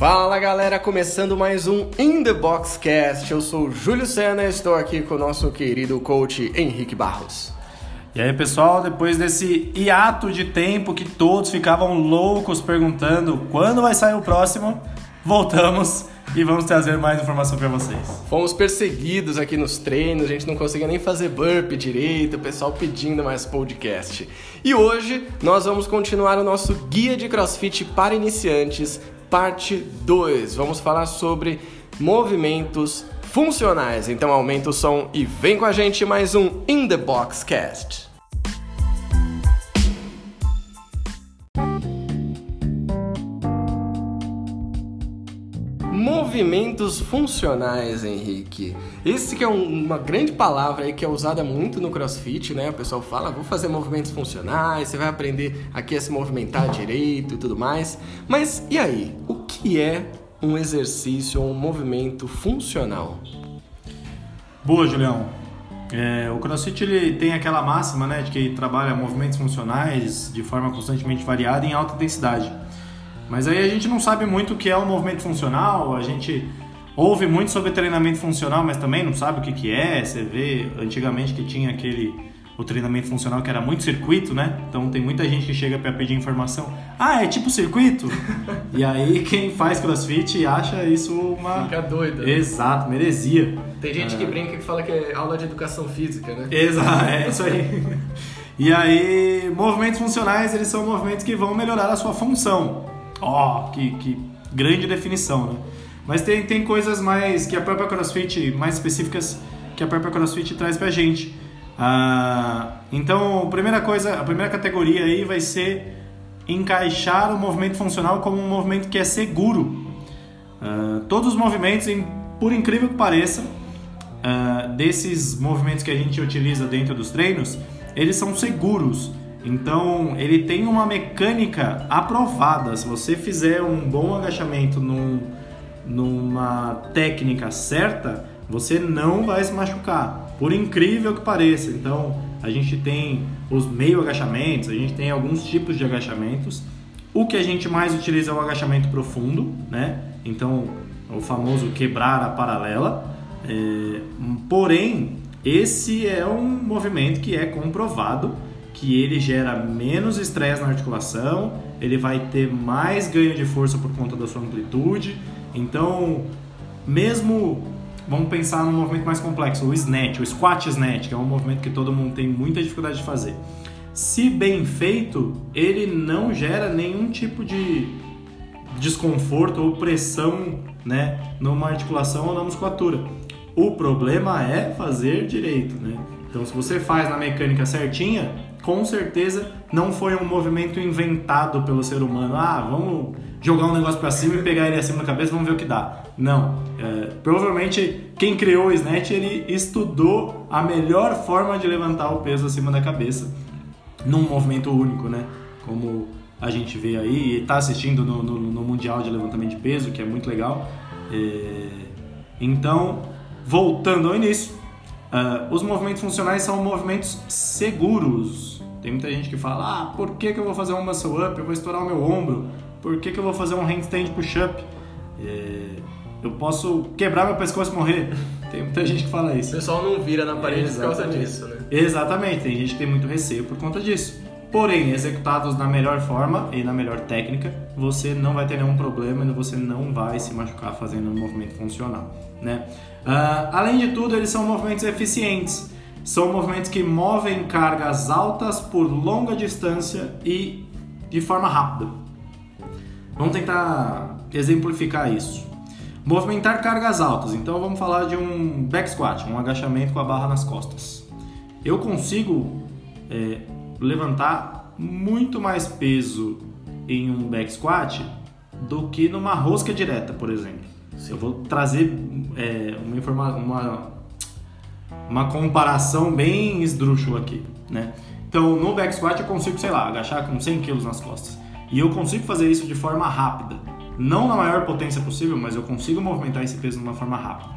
Fala galera, começando mais um In The Box Cast. Eu sou o Júlio Sena e estou aqui com o nosso querido coach Henrique Barros. E aí pessoal, depois desse hiato de tempo que todos ficavam loucos perguntando quando vai sair o próximo, voltamos e vamos trazer mais informação para vocês. Fomos perseguidos aqui nos treinos, a gente não conseguia nem fazer burp direito, o pessoal pedindo mais podcast. E hoje nós vamos continuar o nosso guia de CrossFit para iniciantes, parte 2. Vamos falar sobre movimentos funcionais. Então aumenta o som e vem com a gente mais um In the Box Cast. Movimentos funcionais, Henrique. Esse que é um, uma grande palavra aí que é usada muito no CrossFit, né? O pessoal fala, vou fazer movimentos funcionais, você vai aprender aqui a se movimentar direito e tudo mais. Mas e aí? O que é um exercício ou um movimento funcional? Boa, Julião. É, o CrossFit ele tem aquela máxima, né, de que trabalha movimentos funcionais de forma constantemente variada em alta intensidade. Mas aí a gente não sabe muito o que é um movimento funcional, a gente ouve muito sobre treinamento funcional, mas também não sabe o que, que é. Você vê antigamente que tinha aquele o treinamento funcional que era muito circuito, né? Então tem muita gente que chega para pedir informação. Ah, é tipo circuito? e aí quem faz crossfit acha isso uma. Fica doido. Né? Exato, uma heresia. Tem gente é... que brinca que fala que é aula de educação física, né? Exato, é isso aí. e aí, movimentos funcionais, eles são movimentos que vão melhorar a sua função. Ó, oh, que, que grande definição, né? Mas tem, tem coisas mais que a própria CrossFit, mais específicas que a própria CrossFit traz pra gente. Ah, então, a primeira coisa, a primeira categoria aí vai ser encaixar o movimento funcional como um movimento que é seguro. Ah, todos os movimentos, por incrível que pareça, ah, desses movimentos que a gente utiliza dentro dos treinos, eles são seguros. Então, ele tem uma mecânica aprovada. Se você fizer um bom agachamento num, numa técnica certa, você não vai se machucar, por incrível que pareça. Então, a gente tem os meio agachamentos, a gente tem alguns tipos de agachamentos. O que a gente mais utiliza é o agachamento profundo, né? Então, o famoso quebrar a paralela. É, porém, esse é um movimento que é comprovado que ele gera menos estresse na articulação, ele vai ter mais ganho de força por conta da sua amplitude. Então, mesmo vamos pensar num movimento mais complexo, o snatch, o squat snatch, que é um movimento que todo mundo tem muita dificuldade de fazer. Se bem feito, ele não gera nenhum tipo de desconforto ou pressão, né, numa articulação ou na musculatura. O problema é fazer direito, né? Então, se você faz na mecânica certinha, com certeza não foi um movimento inventado pelo ser humano. Ah, vamos jogar um negócio para cima e pegar ele acima da cabeça, vamos ver o que dá. Não. É, provavelmente quem criou o snatch ele estudou a melhor forma de levantar o peso acima da cabeça num movimento único, né? Como a gente vê aí e está assistindo no, no, no, mundial de levantamento de peso, que é muito legal. É, então, voltando ao início, uh, os movimentos funcionais são movimentos seguros tem muita gente que fala, ah, por que, que eu vou fazer um muscle up? Eu vou estourar o meu ombro. Por que, que eu vou fazer um handstand push-up? É, eu posso quebrar meu pescoço e morrer. Tem muita gente que fala isso. O pessoal não vira na parede Exatamente. por causa disso, né? Exatamente, tem gente que tem muito receio por conta disso. Porém, executados na melhor forma e na melhor técnica, você não vai ter nenhum problema e você não vai se machucar fazendo um movimento funcional. Né? Uh, além de tudo, eles são movimentos eficientes. São movimentos que movem cargas altas por longa distância e de forma rápida. Vamos tentar exemplificar isso. Movimentar cargas altas. Então vamos falar de um back squat, um agachamento com a barra nas costas. Eu consigo é, levantar muito mais peso em um back squat do que numa rosca direta, por exemplo. Eu vou trazer é, uma, informa uma uma comparação bem esdrúxula aqui, né? Então, no back squat eu consigo, sei lá, agachar com 100 kg nas costas. E eu consigo fazer isso de forma rápida. Não na maior potência possível, mas eu consigo movimentar esse peso de uma forma rápida.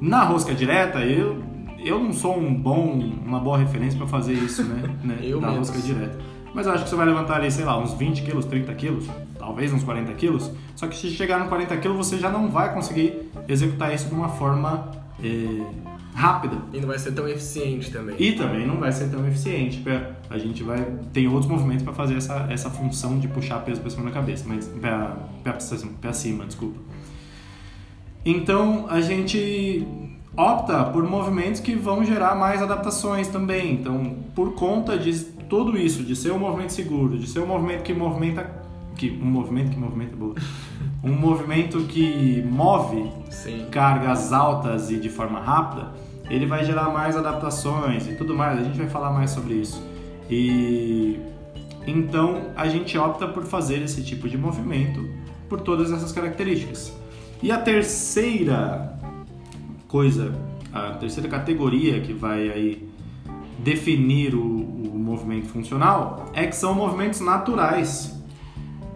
Na rosca direta, eu, eu não sou um bom, uma boa referência para fazer isso, né? né eu na rosca direta. Mas eu acho que você vai levantar ali, sei lá, uns 20 quilos, 30 quilos, talvez uns 40 quilos. Só que se chegar no 40 quilos, você já não vai conseguir executar isso de uma forma é, rápida. E não vai ser tão eficiente também. E também não vai ser tão eficiente. A gente vai tem outros movimentos para fazer essa, essa função de puxar peso para cima da cabeça, mas para para cima, desculpa. Então a gente opta por movimentos que vão gerar mais adaptações também. Então, por conta de tudo isso, de ser um movimento seguro, de ser um movimento que movimenta que um movimento que movimenta boa. Um movimento que move Sim. cargas altas e de forma rápida, ele vai gerar mais adaptações e tudo mais. A gente vai falar mais sobre isso. E então a gente opta por fazer esse tipo de movimento por todas essas características. E a terceira coisa, a terceira categoria que vai aí definir o, o movimento funcional é que são movimentos naturais.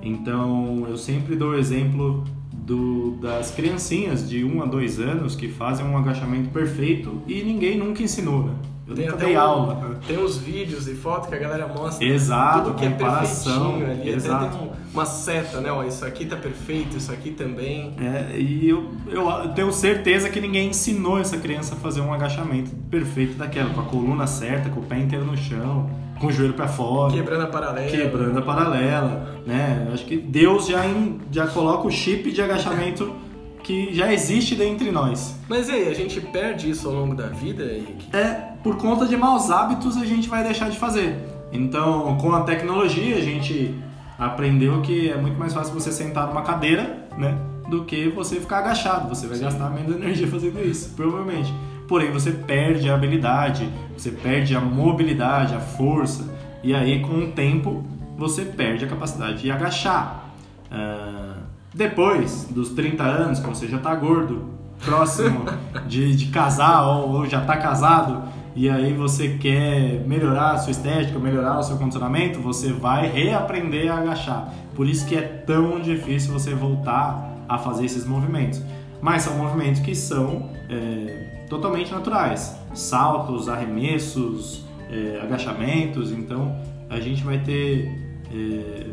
Então eu sempre dou o exemplo do, das criancinhas de 1 a 2 anos que fazem um agachamento perfeito e ninguém nunca ensinou, né? Eu tem nunca dei um, aula. Tem uns vídeos e fotos que a galera mostra. Exato, tudo que é. É ali. Exato. Até tem uma seta, né? Ó, isso aqui tá perfeito, isso aqui também. É, e eu, eu tenho certeza que ninguém ensinou essa criança a fazer um agachamento perfeito daquela, com a coluna certa, com o pé inteiro no chão, com o joelho para fora. Quebrando a paralela. Quebrando a paralela, né? Eu acho que Deus já, in, já coloca o chip de agachamento que já existe dentre nós. Mas e aí, a gente perde isso ao longo da vida, Henrique? É, por conta de maus hábitos a gente vai deixar de fazer. Então, com a tecnologia, a gente aprendeu que é muito mais fácil você sentar numa cadeira, né? Do que você ficar agachado. Você vai Sim. gastar menos energia fazendo isso, provavelmente. Porém, você perde a habilidade, você perde a mobilidade, a força. E aí, com o tempo, você perde a capacidade de agachar. Uh, depois dos 30 anos, que você já está gordo, próximo de, de casar ou, ou já está casado, e aí você quer melhorar a sua estética, melhorar o seu condicionamento, você vai reaprender a agachar. Por isso que é tão difícil você voltar a fazer esses movimentos. Mas são movimentos que são é, totalmente naturais. Saltos, arremessos, é, agachamentos. Então a gente vai ter é,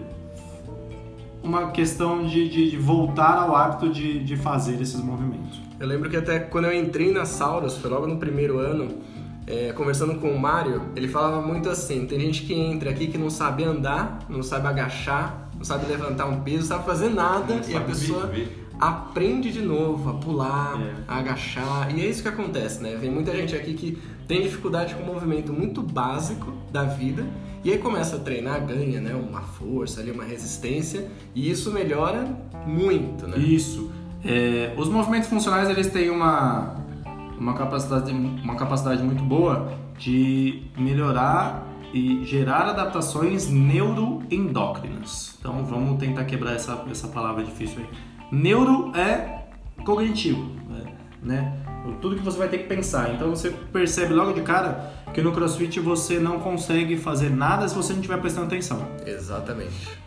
uma questão de, de, de, voltar ao hábito de, de fazer esses movimentos. Eu lembro que até quando eu entrei na Saurus, foi logo no primeiro ano, é, conversando com o Mário, ele falava muito assim: tem gente que entra aqui que não sabe andar, não sabe agachar, não sabe levantar um peso, não sabe fazer nada, não e a pessoa aprende de novo a pular, é. a agachar, e é isso que acontece, né? Vem muita gente aqui que tem dificuldade com um movimento muito básico da vida e aí começa a treinar, ganha né, uma força, ali, uma resistência e isso melhora muito, né? Isso. É, os movimentos funcionais eles têm uma, uma, capacidade, uma capacidade muito boa de melhorar e gerar adaptações neuroendócrinas. Então vamos tentar quebrar essa, essa palavra difícil aí. Neuro é cognitivo, né? Tudo que você vai ter que pensar. Então você percebe logo de cara que no CrossFit você não consegue fazer nada se você não estiver prestando atenção. Exatamente.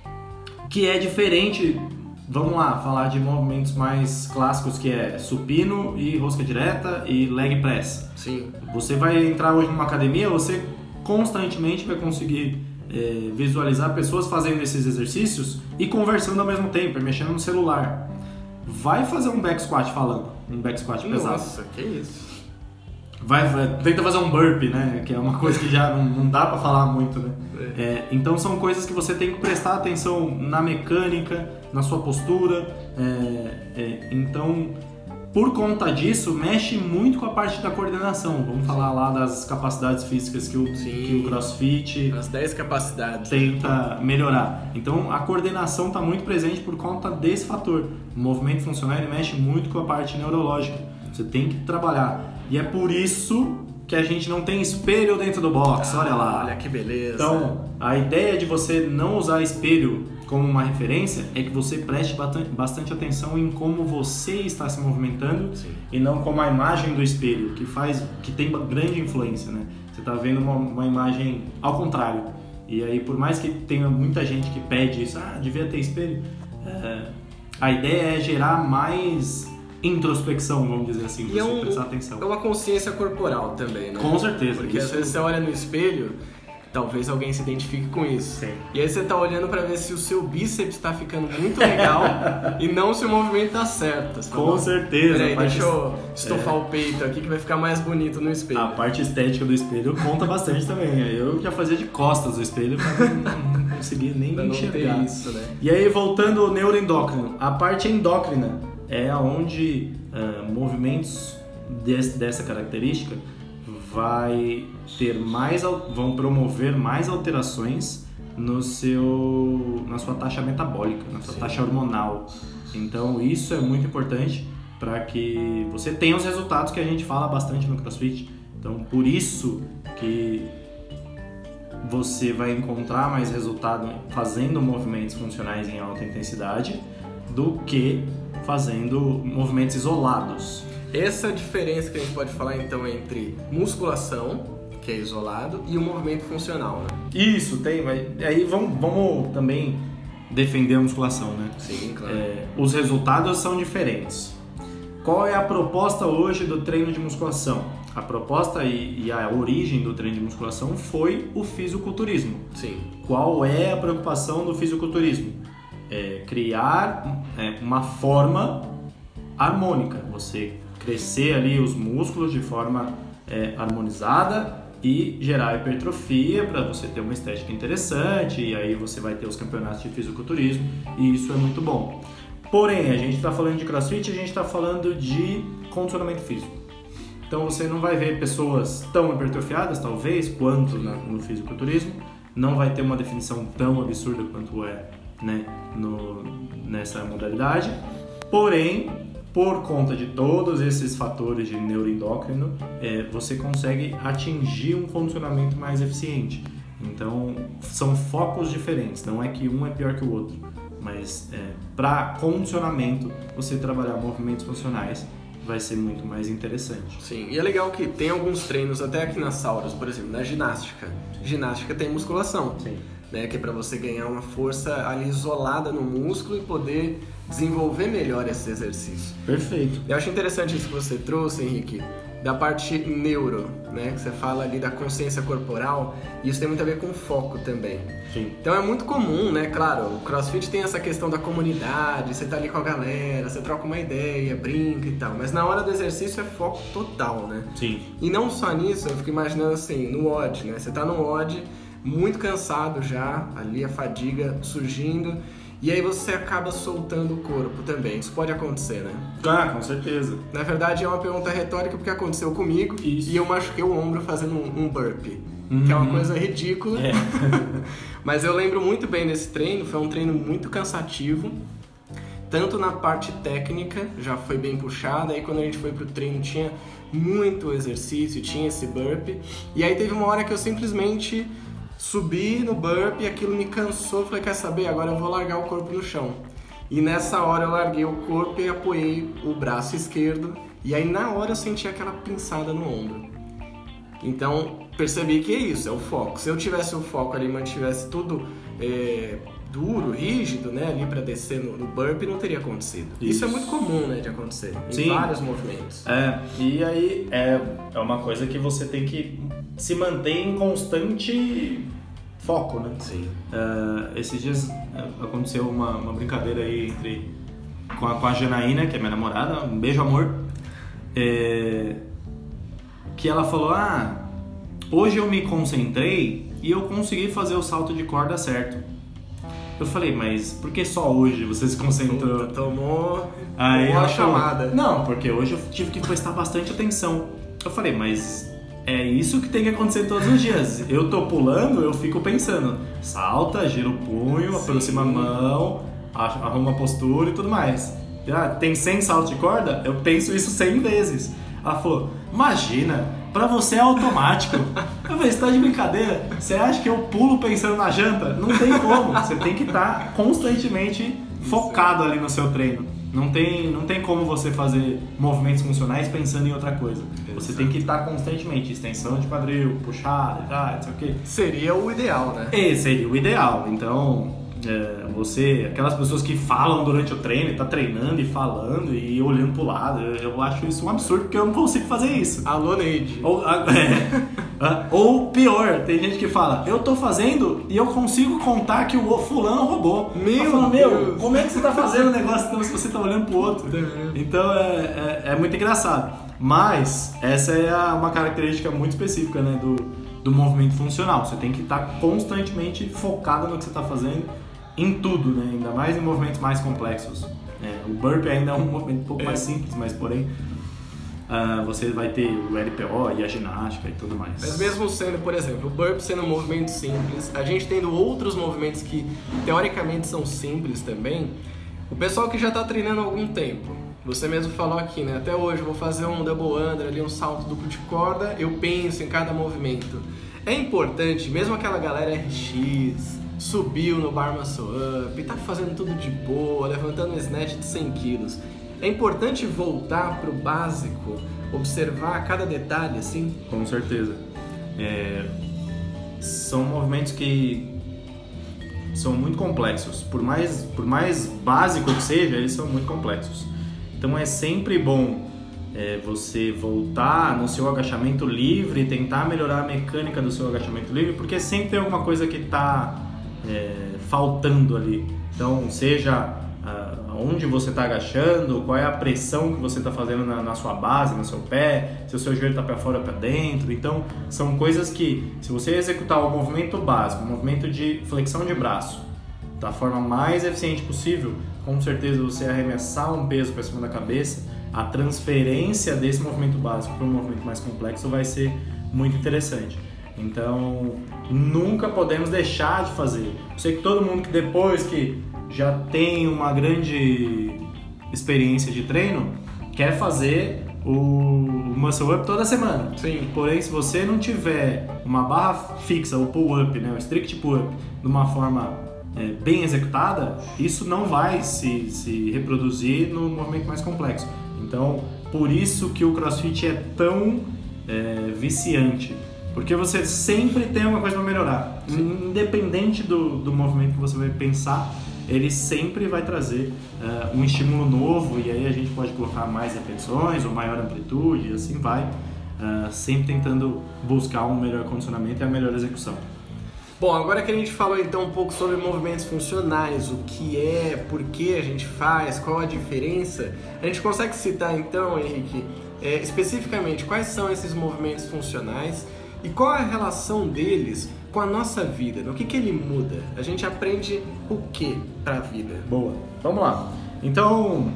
Que é diferente, vamos lá, falar de movimentos mais clássicos que é supino e rosca direta e leg press. Sim. Você vai entrar hoje numa academia, você constantemente vai conseguir é, visualizar pessoas fazendo esses exercícios e conversando ao mesmo tempo, mexendo no celular. Vai fazer um back squat falando um back squat pesado. Nossa, que isso. Vai, vai, tenta fazer um burpee, né? Que é uma coisa que já não, não dá para falar muito, né? É. É, então são coisas que você tem que prestar atenção na mecânica, na sua postura. É, é então por conta disso, mexe muito com a parte da coordenação. Vamos falar lá das capacidades físicas que o, que o CrossFit. As 10 capacidades. Tenta melhorar. Então a coordenação está muito presente por conta desse fator. O movimento funcional mexe muito com a parte neurológica. Você tem que trabalhar. E é por isso que a gente não tem espelho dentro do box. Ah, olha lá. Olha que beleza. Então, a ideia de você não usar espelho como uma referência é que você preste bastante atenção em como você está se movimentando Sim. e não como a imagem do espelho, que faz, que tem grande influência, né? Você está vendo uma, uma, imagem ao contrário. E aí, por mais que tenha muita gente que pede isso, ah, devia ter espelho, é, a ideia é gerar mais introspecção, vamos dizer assim, e é você um, prestar atenção. É uma consciência corporal também, né? Com certeza. Porque isso... às vezes você olha no espelho Talvez alguém se identifique com isso. Sim. E aí você tá olhando para ver se o seu bíceps está ficando muito legal e não se o movimento tá certo. Você Com fala, certeza, Peraí, parte- deixa eu estofar o peito aqui que vai ficar mais bonito no espelho. A parte estética do espelho conta bastante também. Eu já fazia de costas o espelho, mas não, não conseguia nem pra não enxergar. isso, né? E aí, voltando ao neuroendócrino, a parte endócrina é onde ah, movimentos des- dessa característica vai ter mais, vão promover mais alterações no seu, na sua taxa metabólica, na sua Sim. taxa hormonal. Então, isso é muito importante para que você tenha os resultados que a gente fala bastante no CrossFit. Então, por isso que você vai encontrar mais resultado fazendo movimentos funcionais em alta intensidade do que fazendo movimentos isolados. Essa é diferença que a gente pode falar então entre musculação, que é isolado, e o movimento funcional, né? Isso, tem, mas aí vamos, vamos também defender a musculação, né? Sim, claro. É, os resultados são diferentes. Qual é a proposta hoje do treino de musculação? A proposta e, e a origem do treino de musculação foi o fisiculturismo. Sim. Qual é a preocupação do fisiculturismo? É criar é, uma forma harmônica, você crescer ali os músculos de forma é, harmonizada e gerar hipertrofia para você ter uma estética interessante e aí você vai ter os campeonatos de fisiculturismo e isso é muito bom. Porém, a gente está falando de crossfit, a gente está falando de condicionamento físico. Então você não vai ver pessoas tão hipertrofiadas, talvez, quanto na- no fisiculturismo. Não vai ter uma definição tão absurda quanto é né, no- nessa modalidade. Porém, por conta de todos esses fatores de neuroendócrino, é, você consegue atingir um condicionamento mais eficiente. Então, são focos diferentes. Não é que um é pior que o outro. Mas é, para condicionamento, você trabalhar movimentos funcionais vai ser muito mais interessante. Sim, e é legal que tem alguns treinos, até aqui na Sauros, por exemplo, na ginástica. Ginástica tem musculação, Sim. né? Que é pra você ganhar uma força ali isolada no músculo e poder desenvolver melhor esse exercício. Perfeito. Eu acho interessante isso que você trouxe, Henrique, da parte neuro, né? Que você fala ali da consciência corporal, e isso tem muito a ver com foco também. Sim. Então é muito comum, né? Claro, o CrossFit tem essa questão da comunidade, você tá ali com a galera, você troca uma ideia, brinca e tal, mas na hora do exercício é foco total, né? Sim. E não só nisso, eu fico imaginando assim, no odd, né? Você tá no odd, muito cansado já, ali a fadiga surgindo, e aí você acaba soltando o corpo também. Isso pode acontecer, né? Ah, com certeza. Na verdade é uma pergunta retórica porque aconteceu comigo Isso. e eu machuquei o ombro fazendo um, um burpee. Que é uma Uhum. coisa ridícula. É. Mas eu lembro muito bem desse treino, foi um treino muito cansativo. Tanto na parte técnica, já foi bem puxada, aí quando a gente foi pro treino tinha muito exercício, tinha esse burpee. E aí teve uma hora que eu simplesmente subi no burpee, aquilo me cansou, falei, quer saber, agora eu vou largar o corpo no chão. E nessa hora eu larguei o corpo e apoiei o braço esquerdo, e aí na hora eu senti aquela pinçada no ombro. Então percebi que é isso, é o foco. Se eu tivesse o foco ali e mantivesse tudo é, duro, rígido, né, ali para descer no, no não teria acontecido. Isso. Isso. é muito comum, né, de acontecer em Sim. vários movimentos. É, e aí é, é uma coisa que você tem que se manter em constante foco, né? Sim. É, esses dias é, aconteceu uma, uma brincadeira aí entre com a, com a Janaína, que é minha namorada, um beijo amor, é, que ela falou, ah, hoje eu me concentrei e eu consegui fazer o salto de corda certo. Eu falei, mas por que só hoje você se concentrou? Puta, tomou, Aí tomou a ela falou, chamada. Não, porque hoje eu tive que prestar bastante atenção. Eu falei, mas é isso que tem que acontecer todos os dias. Eu tô pulando, eu fico pensando. Salta, gira o punho, Sim. aproxima a mão, arruma a postura e tudo mais. Ah, tem 100 saltos de corda? Eu penso isso 100 vezes. Ela falou, imagina, pra você é automático. Eu falei, você tá de brincadeira? Você acha que eu pulo pensando na janta? Não tem como. Você tem que estar constantemente focado ali no seu treino. Não tem, não tem como você fazer movimentos funcionais pensando em outra coisa. Você tem que estar constantemente, extensão de quadril, puxada, ah, não sei o quê. Seria o ideal, né? Esse seria o ideal. Então, É, você, aquelas pessoas que falam durante o treino, tá treinando e falando e olhando pro lado, eu, eu acho isso um absurdo porque eu não consigo fazer isso. Alô, Neide. Ou, a- é, ou pior, tem gente que fala, eu tô fazendo e eu consigo contar que o fulano roubou. Meu Eu falo, meu, como é que você tá fazendo o negócio então, se você tá olhando pro outro? Então é, é, é muito engraçado. Mas essa é a- uma característica muito específica né, do, do movimento funcional. Você tem que estar constantemente focado no que você está fazendo, em tudo, né? ainda mais em movimentos mais complexos. É, o burpee ainda é um movimento um pouco mais simples, mas porém ah, você vai ter o LPO e a ginástica e tudo mais. Mas mesmo sendo, por exemplo, o burp sendo um movimento simples, a gente tendo outros movimentos que teoricamente são simples também, o pessoal que já está treinando há algum tempo, você mesmo falou aqui, né? Até hoje eu vou fazer um double under ali, um salto duplo de corda, eu penso em cada movimento. É importante, mesmo aquela galera RX, subiu no bar muscle up, tá fazendo tudo de boa, levantando um snatch de 100 quilos. É importante voltar pro básico, observar cada detalhe, assim, Com certeza. É, são movimentos que são muito complexos. Por mais, por mais básico que seja, eles são muito complexos. Então é sempre bom é, você voltar no seu agachamento livre, tentar melhorar a mecânica do seu agachamento livre, porque sempre tem alguma coisa que está faltando ali. Então, seja ah, onde você está agachando, qual é a pressão que você está fazendo na, na sua base, no seu pé, se o seu joelho está para fora ou para dentro. Então, são coisas que, se você executar o movimento básico, o movimento de flexão de braço, da forma mais eficiente possível, com certeza você arremessar um peso para cima da cabeça, a transferência desse movimento básico para um movimento mais complexo vai ser muito interessante. Então, nunca podemos deixar de fazer. Eu sei que todo mundo que depois que já tem uma grande experiência de treino, quer fazer o muscle up toda semana. Sim. Porém, se você não tiver uma barra fixa, o pull up, né, o strict pull up, de uma forma é, bem executada, isso não vai se, se reproduzir no movimento mais complexo. Então, por isso que o CrossFit é tão é, viciante, porque você sempre tem alguma coisa para melhorar, independente do, do movimento que você vai pensar, ele sempre vai trazer é, um estímulo novo e aí a gente pode colocar mais repetições ou maior amplitude, e assim vai, é, sempre tentando buscar um melhor condicionamento e a melhor execução. Bom, agora que a gente falou então um pouco sobre movimentos funcionais, o que é, por que a gente faz, qual a diferença, a gente consegue citar então, Henrique, é, especificamente quais são esses movimentos funcionais e qual a relação deles com a nossa vida, no que, que ele muda? A gente aprende o que para a vida? Boa, vamos lá. Então,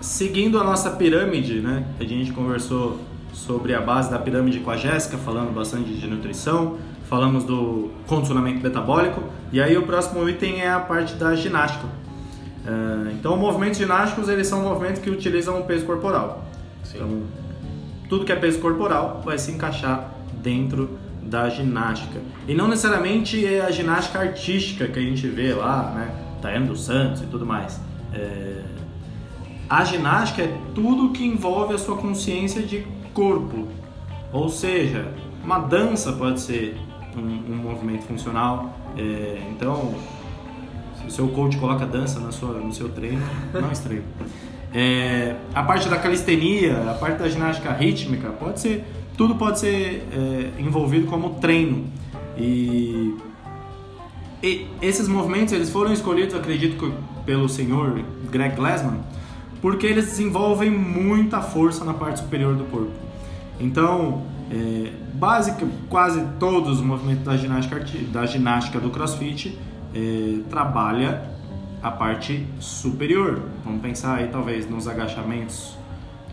seguindo a nossa pirâmide, né? A gente conversou sobre a base da pirâmide com a Jéssica, falando bastante de nutrição, falamos do condicionamento metabólico, e aí o próximo item é a parte da ginástica. Uh, então, movimentos ginásticos, eles são movimentos que utilizam o peso corporal. Sim. Então, tudo que é peso corporal vai se encaixar dentro da ginástica. E não necessariamente é a ginástica artística que a gente vê lá, né? Taiane dos Santos e tudo mais. É... A ginástica é tudo que envolve a sua consciência de corpo. Ou seja, uma dança pode ser um, um movimento funcional. É... Então, se o seu coach coloca dança na sua, no seu treino, não estranho. É... A parte da calistenia, a parte da ginástica rítmica, pode ser tudo pode ser é, envolvido como treino. E, e, esses movimentos eles foram escolhidos acredito que pelo senhor Greg Glassman porque eles desenvolvem muita força na parte superior do corpo. Então é, básica quase todos os movimentos da ginástica da ginástica do CrossFit é, trabalha a parte superior. Vamos pensar aí talvez nos agachamentos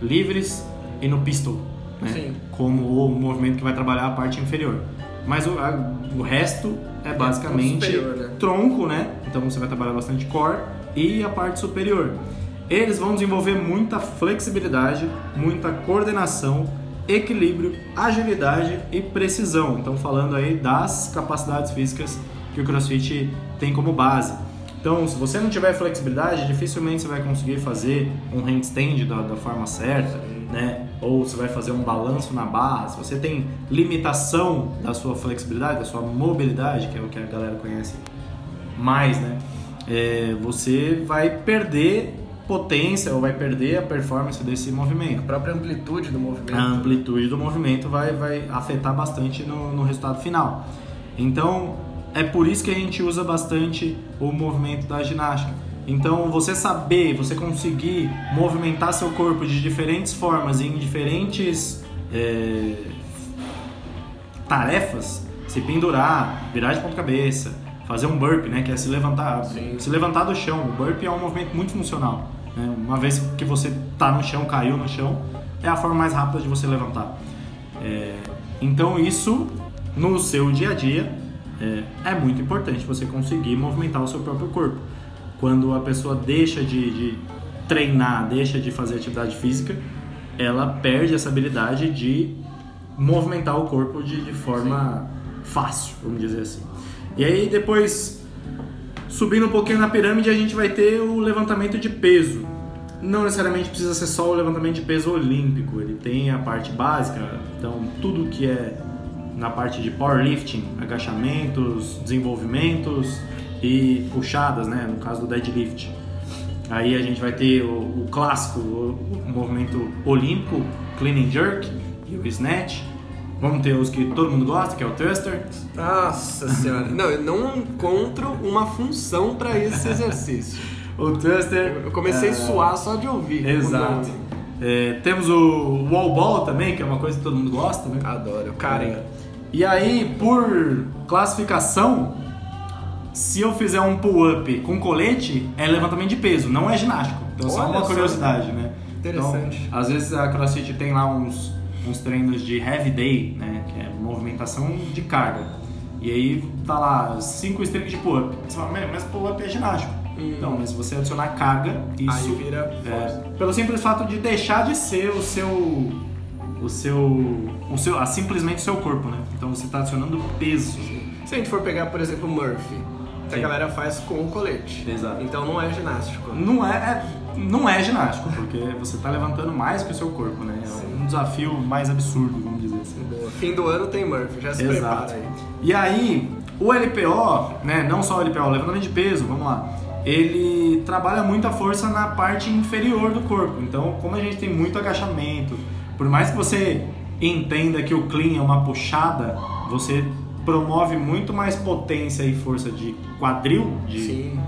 livres e no pistol né? como o movimento que vai trabalhar a parte inferior. Mas o, a, o resto é basicamente superior, né? tronco, né? Então você vai trabalhar bastante core e a parte superior. Eles vão desenvolver muita flexibilidade, muita coordenação, equilíbrio, agilidade e precisão. Então falando aí das capacidades físicas que o CrossFit tem como base. Então, se você não tiver flexibilidade, dificilmente você vai conseguir fazer um handstand da, da forma certa, né? Ou você vai fazer um balanço na barra. Se você tem limitação da sua flexibilidade, da sua mobilidade, que é o que a galera conhece mais, né? é, você vai perder potência ou vai perder a performance desse movimento. A própria amplitude do movimento. A amplitude do movimento vai, vai afetar bastante no, no resultado final. Então, é por isso que a gente usa bastante o movimento da ginástica. Então, você saber, você conseguir movimentar seu corpo de diferentes formas e em diferentes é, tarefas, se pendurar, virar de ponta cabeça, fazer um burp, né, que é se levantar, Sim. se levantar do chão. O burp é um movimento muito funcional. Né? Uma vez que você está no chão, caiu no chão, é a forma mais rápida de você levantar. É, então isso no seu dia a dia é, é muito importante você conseguir movimentar o seu próprio corpo. Quando a pessoa deixa de, de treinar, deixa de fazer atividade física, ela perde essa habilidade de movimentar o corpo de, de forma fácil, vamos dizer assim. E aí depois, subindo um pouquinho na pirâmide, a gente vai ter o levantamento de peso. Não necessariamente precisa ser só o levantamento de peso olímpico, ele tem a parte básica, então tudo que é na parte de powerlifting, agachamentos, desenvolvimentos e puxadas, né, no caso do deadlift. Aí a gente vai ter o, o clássico, o, o movimento olímpico, clean and jerk e o snatch. Vamos ter os que todo mundo gosta, que é o thruster. Nossa senhora. Não, eu não encontro uma função para esse exercício. O thruster. Eu comecei é, a suar só de ouvir. Exato. É, temos o wall ball também, que é uma coisa que todo mundo gosta, né? Adoro. Karen. E aí, por classificação, se eu fizer um pull-up com colete, é levantamento de peso, não é ginástico. Então, só Olha uma só. curiosidade, né? Interessante. Então, às vezes a CrossFit tem lá uns, uns treinos de heavy day, né? Que é movimentação de carga. E aí tá lá, cinco strings de pull-up. Você fala, "Mas- pull-up é ginástico. Hum. Não, mas se você adicionar carga, isso Aí vira é, pelo simples fato de deixar de ser o seu o seu o seu ah, simplesmente o seu corpo, né? Então você está adicionando peso. Se a gente for pegar, por exemplo, Murphy, que a Sim. galera faz com o colete. Exato. Então não é ginástico. Não é, é- não é ginástico, porque você está levantando mais que o seu corpo, né? É um desafio mais absurdo, vamos dizer assim. Boa. Fim do ano tem Murphy, já se Exato. prepara aí. E aí, o LPO, né, não só o LPO, o levantamento de peso, vamos lá, ele trabalha muita força na parte inferior do corpo. Então, como a gente tem muito agachamento, por mais que você entenda que o clean é uma puxada, você promove muito mais potência e força de quadril, de Sim.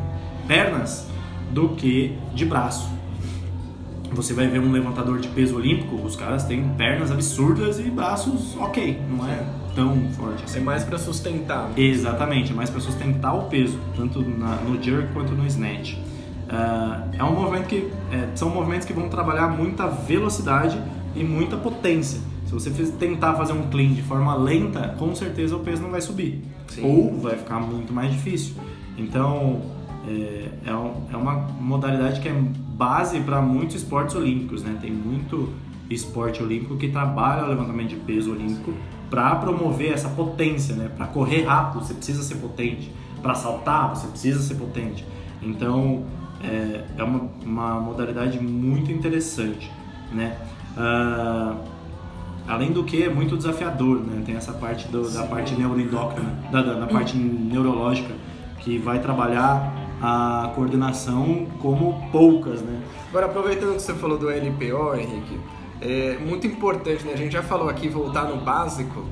pernas, do que de braço. Você vai ver um levantador de peso olímpico, os caras têm pernas absurdas e braços ok, não é tão forte assim. É mais pra sustentar. Exatamente, é mais para sustentar o peso, tanto na- no jerk quanto no snatch. Ah, é um movimento que é, são movimentos que vão trabalhar muita velocidade e muita potência. Se você tentar fazer um clean de forma lenta, com certeza o peso não vai subir Sim. ou vai ficar muito mais difícil. Então é, é é uma modalidade que é base para muitos esportes olímpicos, né? Tem muito esporte olímpico que trabalha o levantamento de peso olímpico para promover essa potência, né? Para correr rápido você precisa ser potente, para saltar você precisa ser potente. Então é, é uma, uma modalidade muito interessante, né? Ah, além do que é muito desafiador, né? Tem essa parte do- da parte neuroendócrina, da, da, da parte neurológica que vai trabalhar a coordenação como poucas, né? Agora, aproveitando que você falou do LPO, Henrique, é muito importante, né? A gente já falou aqui voltar no básico,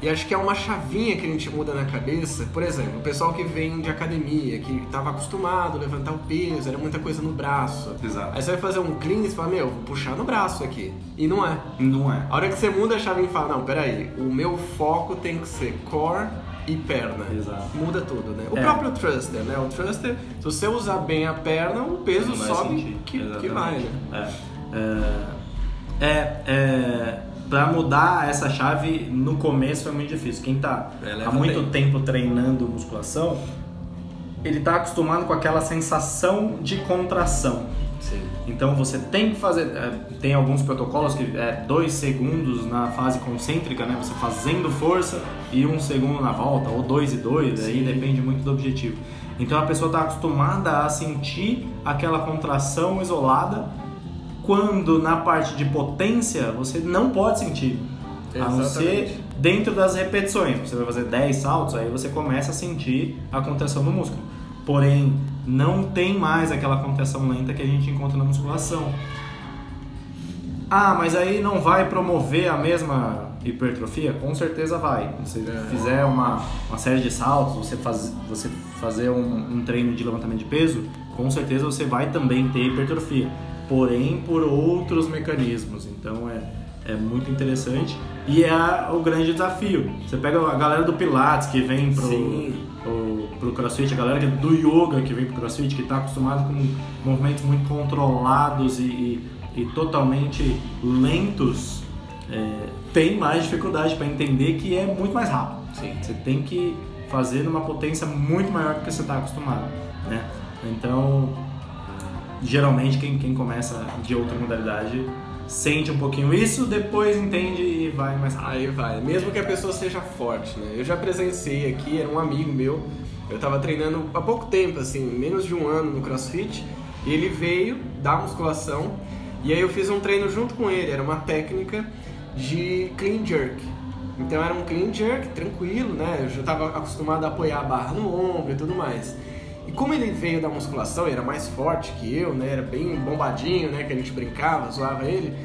e acho que é uma chavinha que a gente muda na cabeça. Por exemplo, o pessoal que vem de academia, que estava acostumado a levantar o peso, era muita coisa no braço. Exato. Aí você vai fazer um clean e você fala, meu, vou puxar no braço aqui. E não é. Não é. A hora que você muda a chave e fala, não, peraí, o meu foco tem que ser core e perna. Exato. Muda tudo, né? O É. próprio thruster, né? O thruster, se você usar bem a perna, o peso sobe sentir. que, que vai, né? É, é, é, para mudar essa chave no começo é muito difícil. Quem tá É, há muito tempo. tempo treinando musculação, ele tá acostumado com aquela sensação de contração. Sim. Então você tem que fazer. é, Tem alguns protocolos que é dois segundos na fase concêntrica, né? Você fazendo força e um segundo na volta, ou dois e dois, aí depende muito do objetivo. Então a pessoa está acostumada a sentir aquela contração isolada, quando na parte de potência você não pode sentir. A não ser Exatamente. dentro das repetições. Você vai fazer 10 saltos, aí você começa a sentir a contração do músculo. porém não tem mais aquela contração lenta que a gente encontra na musculação. Ah, mas aí não vai promover a mesma hipertrofia? Com certeza vai. Se você fizer uma, uma série de saltos, você, faz, você fazer um, um treino de levantamento de peso, com certeza você vai também ter hipertrofia. Porém, por outros mecanismos. Então é, é muito interessante. E é o grande desafio. Você pega a galera do Pilates que vem pro, pro, pro CrossFit, a galera do Yoga que vem pro CrossFit, que está acostumado com movimentos muito controlados e, e e totalmente lentos, é, tem mais dificuldade para entender que é muito mais rápido. Sim. Você tem que fazer numa potência muito maior do que você está acostumado, né? Então, geralmente quem, quem começa de outra modalidade sente um pouquinho isso, depois entende e vai mais rápido. Aí vai, mesmo que a pessoa seja forte, né? Eu já presenciei aqui, era um amigo meu, eu estava treinando há pouco tempo, assim, menos de um ano no CrossFit, e ele veio da musculação e aí eu fiz um treino junto com ele, era uma técnica de clean jerk. Então era um clean jerk tranquilo, né? Eu já estava acostumado a apoiar a barra no ombro e tudo mais. E como ele veio da musculação, ele era mais forte que eu, né? Era bem bombadinho, né? Que a gente brincava, zoava ele.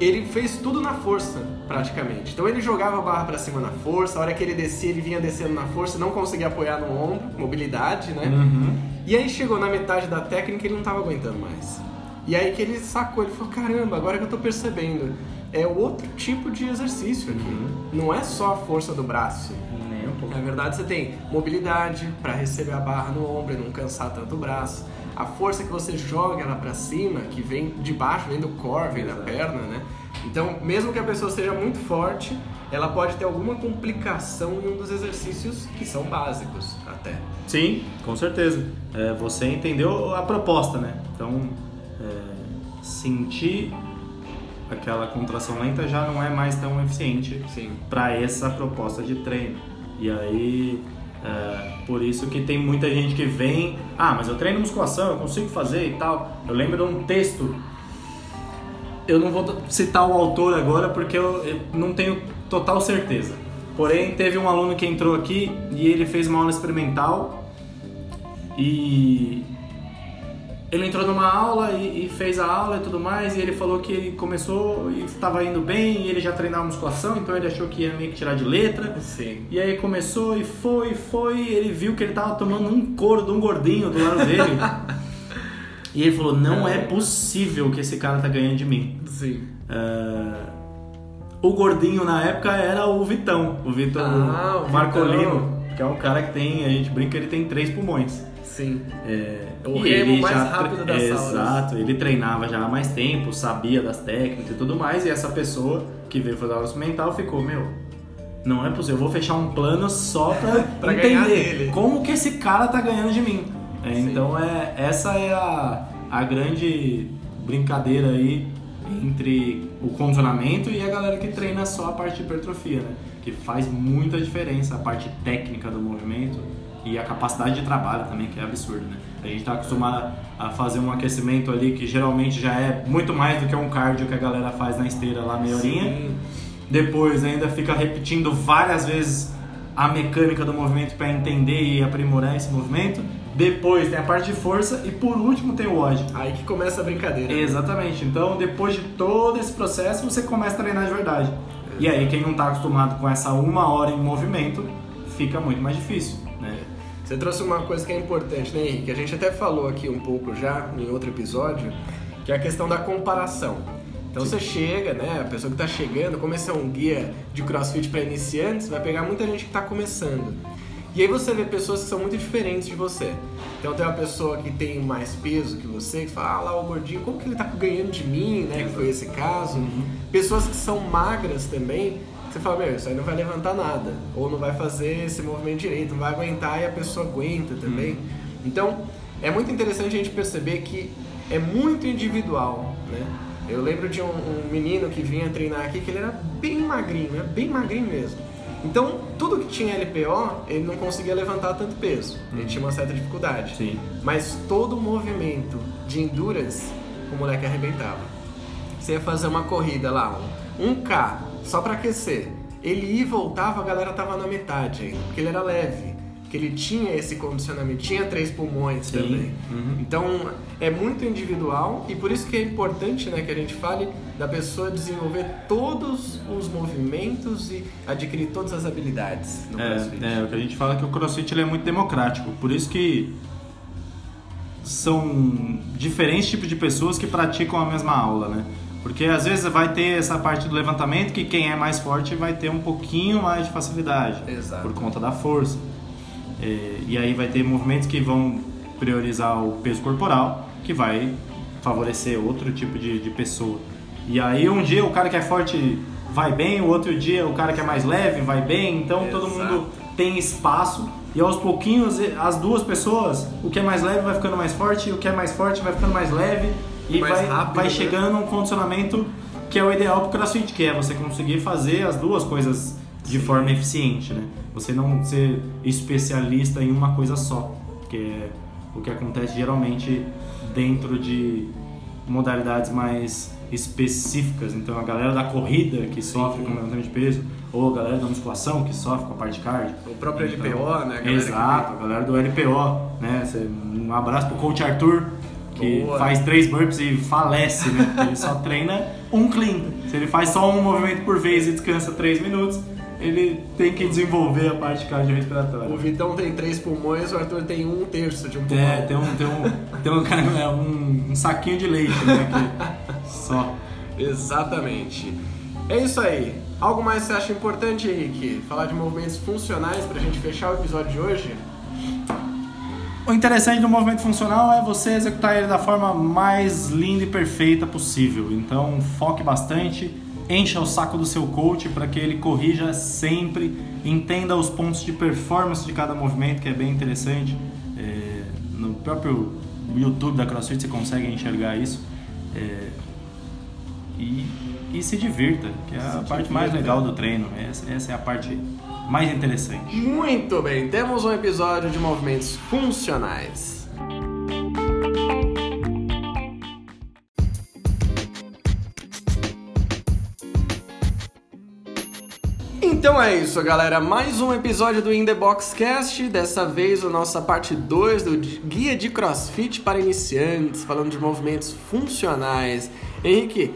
Ele fez tudo na força, praticamente. Então ele jogava a barra para cima na força, a hora que ele descia, ele vinha descendo na força, não conseguia apoiar no ombro, mobilidade, né? Uhum. E aí chegou na metade da técnica e ele não estava aguentando mais. E aí que ele sacou, ele falou, caramba, agora que eu tô percebendo, é outro tipo de exercício aqui. Uhum. Não é só a força do braço. Nem um pouco. Na verdade, você tem mobilidade para receber a barra no ombro e não cansar tanto o braço. A força que você joga ela para cima, que vem de baixo, vem do core, vem da perna, né? Então, mesmo que a pessoa seja muito forte, ela pode ter alguma complicação em um dos exercícios que são básicos até. Sim, com certeza. É, você entendeu a proposta, né? Então, é, sentir aquela contração lenta já não é mais tão eficiente para essa proposta de treino. E aí, é, por isso que tem muita gente que vem, ah, mas eu treino musculação, eu consigo fazer e tal. Eu lembro de um texto, eu não vou citar o autor agora porque eu, eu não tenho total certeza. Porém, teve um aluno que entrou aqui e ele fez uma aula experimental e ele entrou numa aula e, e, fez a aula e tudo mais, e ele falou que ele começou e estava indo bem, e ele já treinava musculação, então ele achou que ia meio que tirar de letra. Sim. E aí começou e foi, foi, e ele viu que ele estava tomando um couro de um gordinho do lado dele. e ele falou, não é possível que esse cara tá ganhando de mim. Sim. Uh, o gordinho na época era o Vitão, o Vitor ah, Marcolino, que é um cara que tem, a gente brinca, ele tem três pulmões. Sim. É, o remo mais já, rápido da Exato, sala. Exato, ele treinava já há mais tempo, sabia das técnicas e tudo mais, e essa pessoa que veio fazer aula mental ficou, meu, não é possível, eu vou fechar um plano só pra, pra entender como que esse cara tá ganhando de mim. É, então é, essa é a, a grande brincadeira aí entre o condicionamento e a galera que treina só a parte de hipertrofia, né? Que faz muita diferença a parte técnica do movimento e a capacidade de trabalho também, que é absurdo, né? A gente está acostumado a fazer um aquecimento ali que geralmente já é muito mais do que um cardio que a galera faz na esteira lá meia horinha. Depois ainda fica repetindo várias vezes a mecânica do movimento para entender e aprimorar esse movimento. Depois tem a parte de força e por último tem o WOD. Aí que começa a brincadeira. Né? Exatamente. Então depois de todo esse processo você começa a treinar de verdade. E aí quem não está acostumado com essa uma hora em movimento fica muito mais difícil. Você trouxe uma coisa que é importante, né, Henrique? A gente até falou aqui um pouco já em outro episódio, que é a questão da comparação. Então Sim. você chega, né? A pessoa que está chegando, como esse é um guia de crossfit para iniciantes, vai pegar muita gente que está começando. E aí você vê pessoas que são muito diferentes de você. Então tem uma pessoa que tem mais peso que você, que fala, ah lá o gordinho, como que ele está ganhando de mim, né? Que foi esse caso. Uhum. Pessoas que são magras também, você fala, meu, isso aí não vai levantar nada. Ou não vai fazer esse movimento direito, não vai aguentar e a pessoa aguenta também. Hum. Então, é muito interessante a gente perceber que é muito individual, né? Eu lembro de um, um menino que vinha treinar aqui que ele era bem magrinho, né? bem magrinho mesmo. Então, tudo que tinha LPO, ele não conseguia levantar tanto peso. Ele tinha uma certa dificuldade. Sim. Mas todo movimento de endurance, o moleque arrebentava. Você ia fazer uma corrida lá, um K, só para aquecer. Ele ia e voltava, a galera tava na metade ainda, porque ele era leve. que ele tinha esse condicionamento, tinha três pulmões Sim. também. Uhum. Então é muito individual e por isso que é importante né, que a gente fale da pessoa desenvolver todos os movimentos e adquirir todas as habilidades no CrossFit. É, é, o que a gente fala é que o CrossFit ele é muito democrático, por isso que são diferentes tipos de pessoas que praticam a mesma aula, né? Porque às vezes vai ter essa parte do levantamento que quem é mais forte vai ter um pouquinho mais de facilidade Exato. por conta da força. É, e aí vai ter movimentos que vão priorizar o peso corporal, que vai favorecer outro tipo de, de pessoa. E aí um dia o cara que é forte vai bem, o outro dia o cara que é mais leve vai bem, então todo Exato. mundo tem espaço e aos pouquinhos as duas pessoas, o que é mais leve vai ficando mais forte e o que é mais forte vai ficando mais leve e Mais vai, rápido, vai né? chegando um condicionamento que é o ideal pro CrossFit, que é você conseguir fazer as duas coisas de forma eficiente, né? Você não ser especialista em uma coisa só, que é o que acontece geralmente dentro de modalidades mais específicas. Então a galera da corrida que sofre com levantamento de peso, ou a galera da musculação que sofre com a parte cardio. O próprio Então, LPO, né? a galera que Exato, a galera do LPO, né? Um abraço pro coach Arthur, que Boa. faz três burpees e falece, né? Ele só treina um clean. Se ele faz só um movimento por vez e descansa três minutos, ele tem que desenvolver a parte cardiorrespiratória. O Vitão tem três pulmões, o Arthur tem um terço de um pulmão. É, tem um, tem um, tem um, é, um, um saquinho de leite, né? que- só. Exatamente. É isso aí. Algo mais você acha importante, Henrique? Falar de movimentos funcionais pra gente fechar o episódio de hoje? O interessante do movimento funcional é você executar ele da forma mais linda e perfeita possível. Então foque bastante, encha o saco do seu coach para que ele corrija sempre, entenda os pontos de performance de cada movimento, que é bem interessante. É, no próprio YouTube da CrossFit você consegue enxergar isso. É, e, e se divirta, que é a parte mais legal do treino. Essa, essa é a parte mais interessante. Muito bem, temos um episódio de movimentos funcionais. Então é isso, galera. Mais um episódio do In The Box Cast. Dessa vez, a nossa parte 2 do Guia de CrossFit para Iniciantes, falando de movimentos funcionais. Henrique,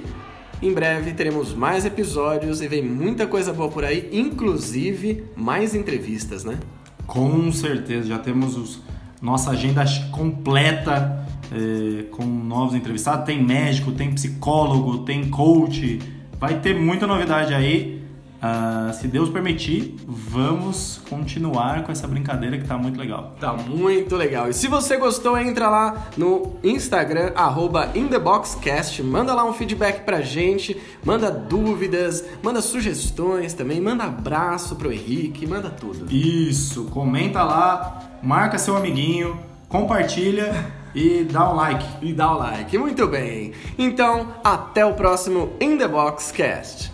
em breve teremos mais episódios e vem muita coisa boa por aí, inclusive mais entrevistas, né? Com certeza, já temos os- nossa agenda completa eh, com novos entrevistados. Tem médico, tem psicólogo, tem coach. Vai ter muita novidade aí. Ah, se Deus permitir, vamos continuar com essa brincadeira que tá muito legal. Tá muito legal. E se você gostou, entra lá no Instagram, arroba InTheBoxCast, manda lá um feedback pra gente, manda dúvidas, manda sugestões também, manda abraço pro Henrique, manda tudo. Isso, comenta lá, marca seu amiguinho, compartilha e dá um like. E dá o like. Muito bem. Então, até o próximo In The Box Cast.